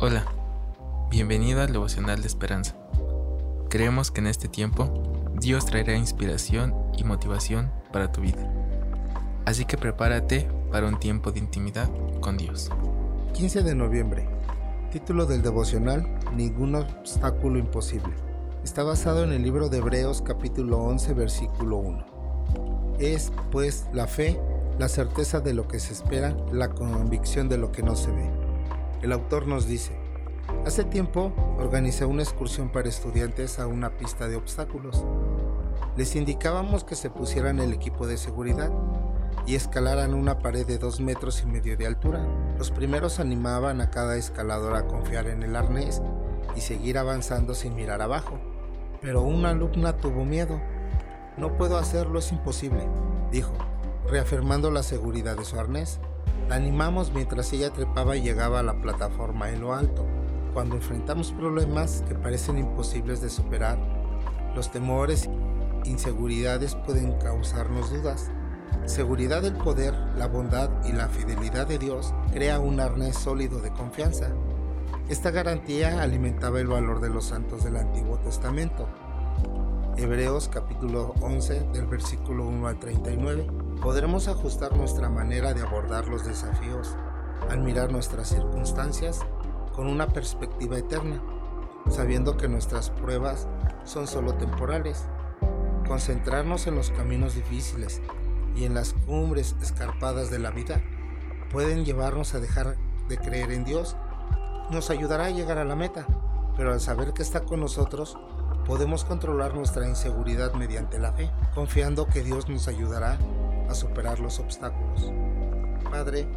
Hola, bienvenido al devocional de esperanza. Creemos que en este tiempo Dios traerá inspiración y motivación para tu vida. Así que prepárate para un tiempo de intimidad con Dios. 15 de noviembre. Título del devocional Ningún obstáculo imposible. Está basado en el libro de Hebreos capítulo 11 versículo 1. Es, pues, la fe, la certeza de lo que se espera, la convicción de lo que no se ve. El autor nos dice, hace tiempo organizé una excursión para estudiantes a una pista de obstáculos. Les indicábamos que se pusieran el equipo de seguridad y escalaran una pared de dos metros y medio de altura. Los primeros animaban a cada escalador a confiar en el arnés y seguir avanzando sin mirar abajo. Pero una alumna tuvo miedo. No puedo hacerlo, es imposible, dijo, reafirmando la seguridad de su arnés. La animamos mientras ella trepaba y llegaba a la plataforma en lo alto. Cuando enfrentamos problemas que parecen imposibles de superar, los temores e inseguridades pueden causarnos dudas. Seguridad del poder, la bondad y la fidelidad de Dios crea un arnés sólido de confianza. Esta garantía alimentaba el valor de los santos del Antiguo Testamento. Hebreos capítulo 11 del versículo 1 al 39 podremos ajustar nuestra manera de abordar los desafíos al mirar nuestras circunstancias con una perspectiva eterna, sabiendo que nuestras pruebas son solo temporales. Concentrarnos en los caminos difíciles y en las cumbres escarpadas de la vida pueden llevarnos a dejar de creer en Dios. Nos ayudará a llegar a la meta, pero al saber que está con nosotros, podemos controlar nuestra inseguridad mediante la fe, confiando que Dios nos ayudará a superar los obstáculos. Padre,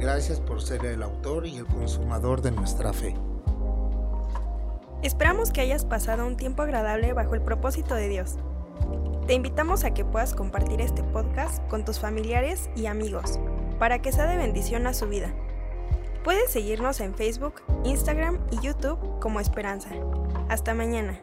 gracias por ser el autor y el consumador de nuestra fe. Esperamos que hayas pasado un tiempo agradable bajo el propósito de Dios. Te invitamos a que puedas compartir este podcast con tus familiares y amigos para que sea de bendición a su vida. Puedes seguirnos en Facebook, Instagram y YouTube como Esperanza. Hasta mañana.